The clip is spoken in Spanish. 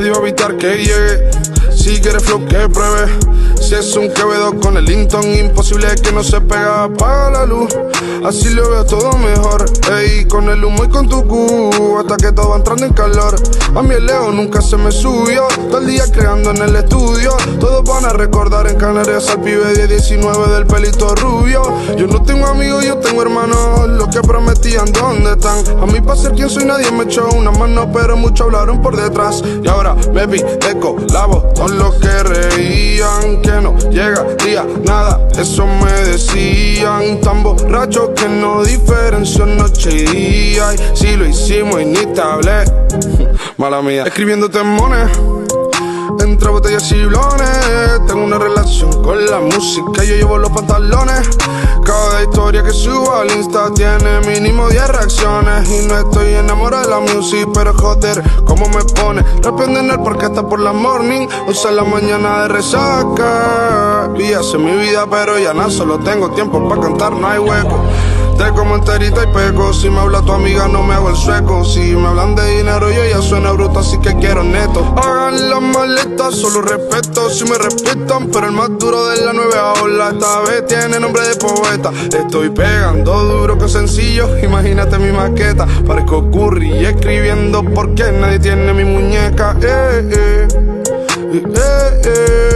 A evitar que llegue. Si quieres flow que pruebe. Si es un quevedo con el Linton, imposible que no se pega. Apaga la luz, así lo veo todo mejor. Ey, con el humo y con tu cu, hasta que todo va entrando en calor. A mí el Leo nunca se me subió. Todo el día creando en el estudio. Todos van a recordar en Canarias al pibe de 19 del pelito rubio. Yo no tengo amigos, yo tengo hermanos. Los que ¿dónde están? A mí, para ser quien soy, nadie me echó una mano, pero muchos hablaron por detrás. Y ahora me vi, eco, lavo, todos los que reían. Que no llegaría nada, eso me decían. Tan borracho que no diferenció noche y día. Y si lo hicimos y ni te hablé, mala mía. Escribiendo temones entre botellas y blones. Tengo una relación con la música, yo llevo los pantalones. Historia que subo al Insta tiene mínimo 10 reacciones. Y no estoy enamorado de la música, pero joder, cómo me pone. Repende en el parque hasta por la morning, usa la mañana de resaca. Y hace mi vida, pero ya nada, solo tengo tiempo para cantar, no hay hueco. Te como enterita y peco. Si me habla tu amiga, no me hago el sueco. Si me hablan de dinero, yo suena bruto, así que quiero neto. Hagan las maletas, solo respeto. Si me respetan, pero el más duro de la nueva ola. Esta vez tiene nombre de poeta. Estoy pegando duro que sencillo. Imagínate mi maqueta. Parezco curry escribiendo porque nadie tiene mi muñeca. Eh, eh, eh, eh.